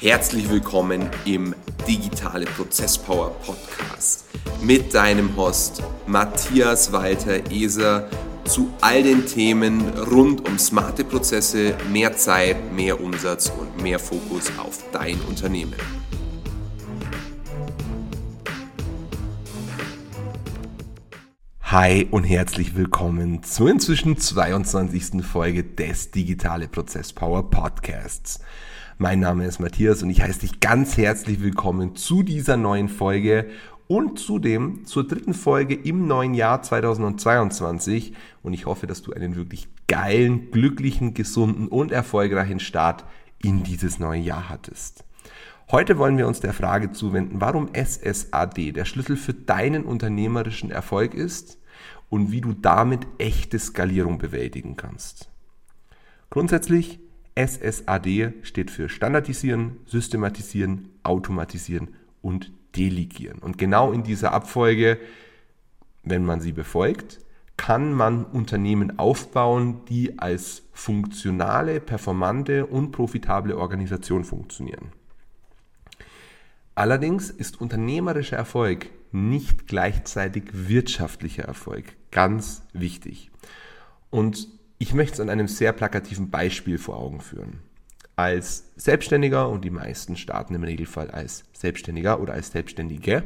Herzlich willkommen im Digitale Prozesspower Podcast mit deinem Host Matthias Walter Eser zu all den Themen rund um smarte Prozesse, mehr Zeit, mehr Umsatz und mehr Fokus auf dein Unternehmen. Hi und herzlich willkommen zur inzwischen 22. Folge des Digitale Prozess Power Podcasts. Mein Name ist Matthias und ich heiße dich ganz herzlich willkommen zu dieser neuen Folge und zudem zur dritten Folge im neuen Jahr 2022 und ich hoffe, dass du einen wirklich geilen, glücklichen, gesunden und erfolgreichen Start in dieses neue Jahr hattest. Heute wollen wir uns der Frage zuwenden, warum SSAD der Schlüssel für deinen unternehmerischen Erfolg ist und wie du damit echte Skalierung bewältigen kannst. Grundsätzlich, SSAD steht für Standardisieren, Systematisieren, Automatisieren und Delegieren. Und genau in dieser Abfolge, wenn man sie befolgt, kann man Unternehmen aufbauen, die als funktionale, performante und profitable Organisation funktionieren. Allerdings ist unternehmerischer Erfolg nicht gleichzeitig wirtschaftlicher Erfolg. Ganz wichtig. Und ich möchte es an einem sehr plakativen Beispiel vor Augen führen. Als Selbstständiger, und die meisten starten im Regelfall als Selbstständiger oder als Selbstständige,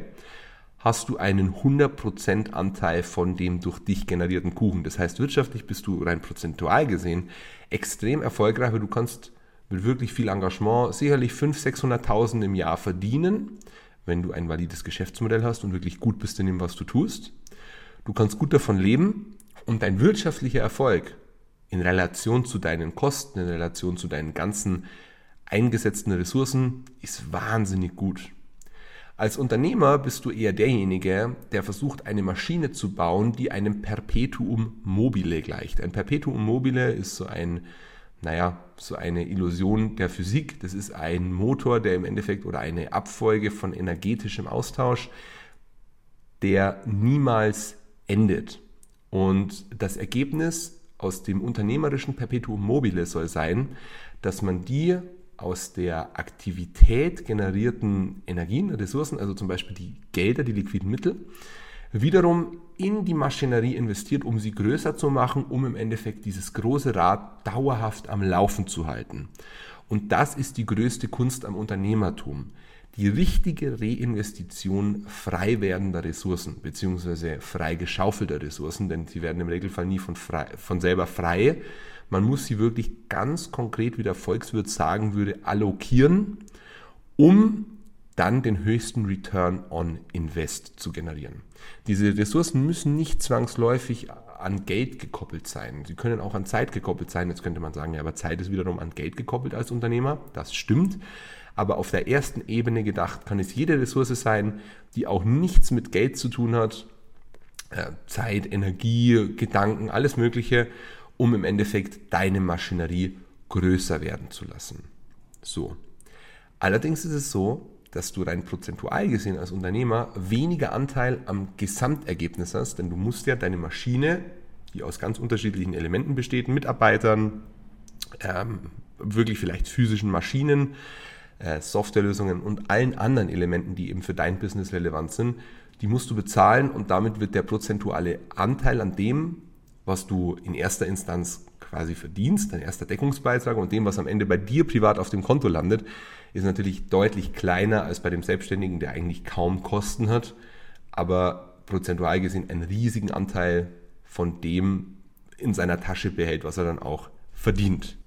hast du einen 100% Anteil von dem durch dich generierten Kuchen. Das heißt, wirtschaftlich bist du rein prozentual gesehen extrem erfolgreich, weil du kannst mit wirklich viel Engagement sicherlich 500.000, 600.000 im Jahr verdienen, wenn du ein valides Geschäftsmodell hast und wirklich gut bist in dem, was du tust. Du kannst gut davon leben und dein wirtschaftlicher Erfolg in Relation zu deinen Kosten, in Relation zu deinen ganzen eingesetzten Ressourcen ist wahnsinnig gut. Als Unternehmer bist du eher derjenige, der versucht, eine Maschine zu bauen, die einem Perpetuum mobile gleicht. Ein Perpetuum mobile ist so ein naja, so eine Illusion der Physik. Das ist ein Motor, der im Endeffekt oder eine Abfolge von energetischem Austausch, der niemals endet. Und das Ergebnis aus dem unternehmerischen Perpetuum mobile soll sein, dass man die aus der Aktivität generierten Energien, Ressourcen, also zum Beispiel die Gelder, die liquiden Mittel, wiederum in die Maschinerie investiert, um sie größer zu machen, um im Endeffekt dieses große Rad dauerhaft am Laufen zu halten. Und das ist die größte Kunst am Unternehmertum. Die richtige Reinvestition frei werdender Ressourcen, beziehungsweise frei geschaufelter Ressourcen, denn sie werden im Regelfall nie von, frei, von selber frei. Man muss sie wirklich ganz konkret, wie der Volkswirt sagen würde, allokieren, um dann den höchsten Return on Invest zu generieren. Diese Ressourcen müssen nicht zwangsläufig an Geld gekoppelt sein. Sie können auch an Zeit gekoppelt sein. Jetzt könnte man sagen, ja, aber Zeit ist wiederum an Geld gekoppelt als Unternehmer. Das stimmt. Aber auf der ersten Ebene gedacht kann es jede Ressource sein, die auch nichts mit Geld zu tun hat. Äh, Zeit, Energie, Gedanken, alles Mögliche, um im Endeffekt deine Maschinerie größer werden zu lassen. So. Allerdings ist es so, dass du rein prozentual gesehen als Unternehmer weniger Anteil am Gesamtergebnis hast, denn du musst ja deine Maschine, die aus ganz unterschiedlichen Elementen besteht, Mitarbeitern, ähm, wirklich vielleicht physischen Maschinen, äh, Softwarelösungen und allen anderen Elementen, die eben für dein Business relevant sind, die musst du bezahlen und damit wird der prozentuale Anteil an dem, was du in erster Instanz quasi verdienst, dein erster Deckungsbeitrag und dem, was am Ende bei dir privat auf dem Konto landet, ist natürlich deutlich kleiner als bei dem Selbstständigen, der eigentlich kaum Kosten hat, aber prozentual gesehen einen riesigen Anteil von dem in seiner Tasche behält, was er dann auch verdient.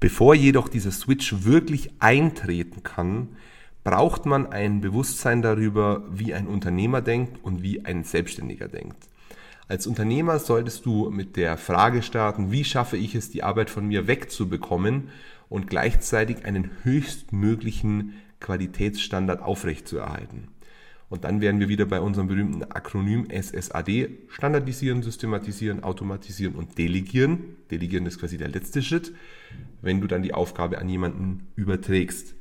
Bevor jedoch dieser Switch wirklich eintreten kann, braucht man ein Bewusstsein darüber, wie ein Unternehmer denkt und wie ein Selbstständiger denkt. Als Unternehmer solltest du mit der Frage starten, wie schaffe ich es, die Arbeit von mir wegzubekommen und gleichzeitig einen höchstmöglichen Qualitätsstandard aufrechtzuerhalten. Und dann wären wir wieder bei unserem berühmten Akronym SSAD, standardisieren, systematisieren, automatisieren und delegieren. Delegieren ist quasi der letzte Schritt, wenn du dann die Aufgabe an jemanden überträgst.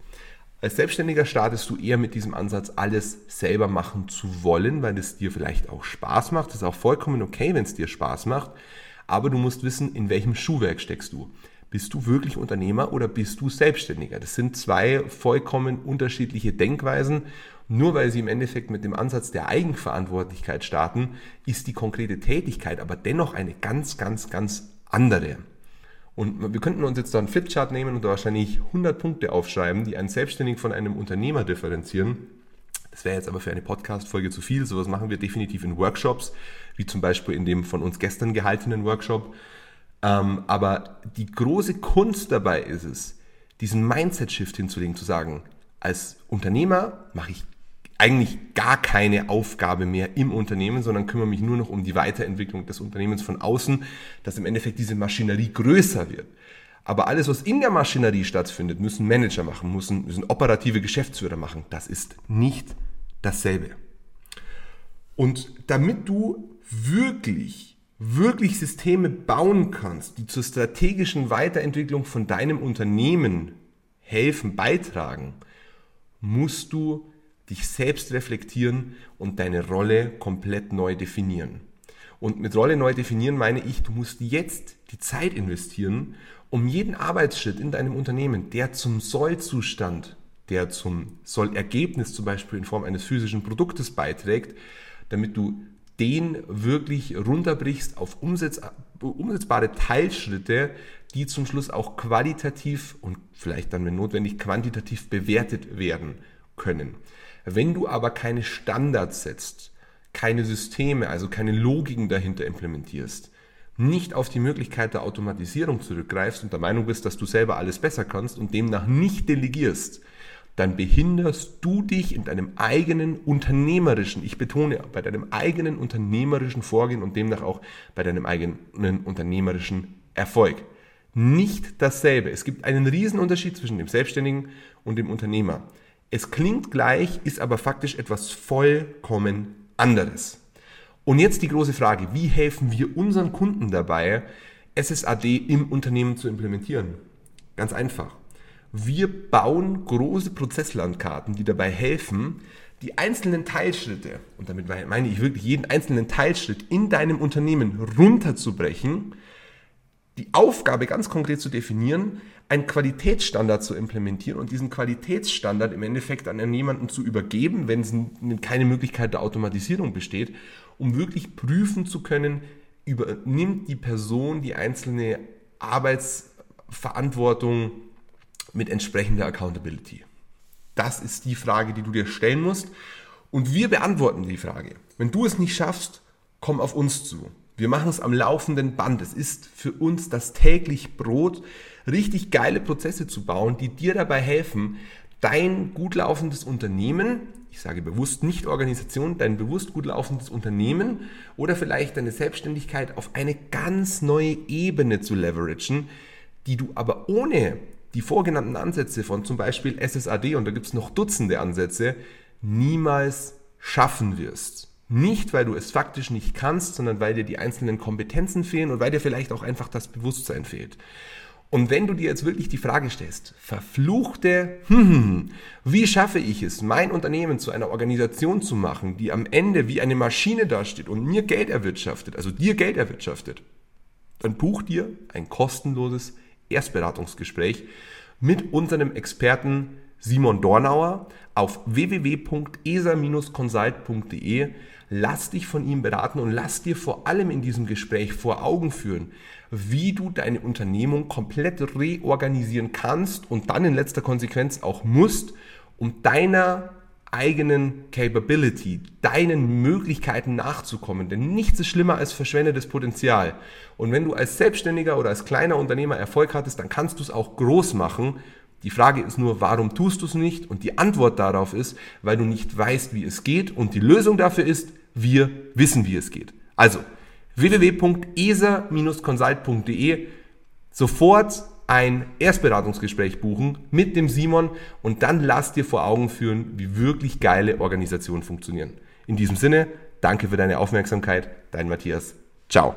Als Selbstständiger startest du eher mit diesem Ansatz, alles selber machen zu wollen, weil es dir vielleicht auch Spaß macht. Das ist auch vollkommen okay, wenn es dir Spaß macht. Aber du musst wissen, in welchem Schuhwerk steckst du. Bist du wirklich Unternehmer oder bist du Selbstständiger? Das sind zwei vollkommen unterschiedliche Denkweisen. Nur weil sie im Endeffekt mit dem Ansatz der Eigenverantwortlichkeit starten, ist die konkrete Tätigkeit aber dennoch eine ganz, ganz, ganz andere. Und wir könnten uns jetzt da einen Flipchart nehmen und da wahrscheinlich 100 Punkte aufschreiben, die einen Selbstständigen von einem Unternehmer differenzieren. Das wäre jetzt aber für eine Podcast-Folge zu viel. Sowas machen wir definitiv in Workshops, wie zum Beispiel in dem von uns gestern gehaltenen Workshop. Ähm, aber die große Kunst dabei ist es, diesen Mindset-Shift hinzulegen, zu sagen, als Unternehmer mache ich eigentlich gar keine Aufgabe mehr im Unternehmen, sondern kümmere mich nur noch um die Weiterentwicklung des Unternehmens von außen, dass im Endeffekt diese Maschinerie größer wird. Aber alles, was in der Maschinerie stattfindet, müssen Manager machen, müssen, müssen operative Geschäftsführer machen. Das ist nicht dasselbe. Und damit du wirklich, wirklich Systeme bauen kannst, die zur strategischen Weiterentwicklung von deinem Unternehmen helfen, beitragen, musst du dich selbst reflektieren und deine Rolle komplett neu definieren. Und mit Rolle neu definieren meine ich, du musst jetzt die Zeit investieren, um jeden Arbeitsschritt in deinem Unternehmen, der zum Sollzustand, der zum Sollergebnis zum Beispiel in Form eines physischen Produktes beiträgt, damit du den wirklich runterbrichst auf umsetz, umsetzbare Teilschritte, die zum Schluss auch qualitativ und vielleicht dann, wenn notwendig, quantitativ bewertet werden können. Wenn du aber keine Standards setzt, keine Systeme, also keine Logiken dahinter implementierst, nicht auf die Möglichkeit der Automatisierung zurückgreifst und der Meinung bist, dass du selber alles besser kannst und demnach nicht delegierst, dann behinderst du dich in deinem eigenen unternehmerischen, ich betone, bei deinem eigenen unternehmerischen Vorgehen und demnach auch bei deinem eigenen unternehmerischen Erfolg. Nicht dasselbe. Es gibt einen riesen Unterschied zwischen dem Selbstständigen und dem Unternehmer. Es klingt gleich, ist aber faktisch etwas vollkommen anderes. Und jetzt die große Frage, wie helfen wir unseren Kunden dabei, SSAD im Unternehmen zu implementieren? Ganz einfach. Wir bauen große Prozesslandkarten, die dabei helfen, die einzelnen Teilschritte, und damit meine ich wirklich jeden einzelnen Teilschritt in deinem Unternehmen runterzubrechen, die Aufgabe ganz konkret zu definieren, einen Qualitätsstandard zu implementieren und diesen Qualitätsstandard im Endeffekt an jemanden zu übergeben, wenn es keine Möglichkeit der Automatisierung besteht, um wirklich prüfen zu können, übernimmt die Person die einzelne Arbeitsverantwortung mit entsprechender Accountability. Das ist die Frage, die du dir stellen musst. Und wir beantworten die Frage. Wenn du es nicht schaffst, komm auf uns zu. Wir machen es am laufenden Band. Es ist für uns das täglich Brot, richtig geile Prozesse zu bauen, die dir dabei helfen, dein gut laufendes Unternehmen, ich sage bewusst nicht Organisation, dein bewusst gut laufendes Unternehmen oder vielleicht deine Selbstständigkeit auf eine ganz neue Ebene zu leveragen, die du aber ohne die vorgenannten Ansätze von zum Beispiel SSAD, und da gibt es noch Dutzende Ansätze, niemals schaffen wirst. Nicht, weil du es faktisch nicht kannst, sondern weil dir die einzelnen Kompetenzen fehlen und weil dir vielleicht auch einfach das Bewusstsein fehlt. Und wenn du dir jetzt wirklich die Frage stellst, verfluchte, hm, wie schaffe ich es, mein Unternehmen zu einer Organisation zu machen, die am Ende wie eine Maschine dasteht und mir Geld erwirtschaftet, also dir Geld erwirtschaftet, dann buch dir ein kostenloses Erstberatungsgespräch mit unserem Experten Simon Dornauer auf www.esa-consult.de. Lass dich von ihm beraten und lass dir vor allem in diesem Gespräch vor Augen führen, wie du deine Unternehmung komplett reorganisieren kannst und dann in letzter Konsequenz auch musst, um deiner eigenen Capability, deinen Möglichkeiten nachzukommen. Denn nichts ist schlimmer als verschwendetes Potenzial. Und wenn du als Selbstständiger oder als kleiner Unternehmer Erfolg hattest, dann kannst du es auch groß machen. Die Frage ist nur, warum tust du es nicht? Und die Antwort darauf ist, weil du nicht weißt, wie es geht. Und die Lösung dafür ist, wir wissen, wie es geht. Also www.esa-consult.de sofort ein Erstberatungsgespräch buchen mit dem Simon und dann lass dir vor Augen führen, wie wirklich geile Organisationen funktionieren. In diesem Sinne, danke für deine Aufmerksamkeit, dein Matthias. Ciao.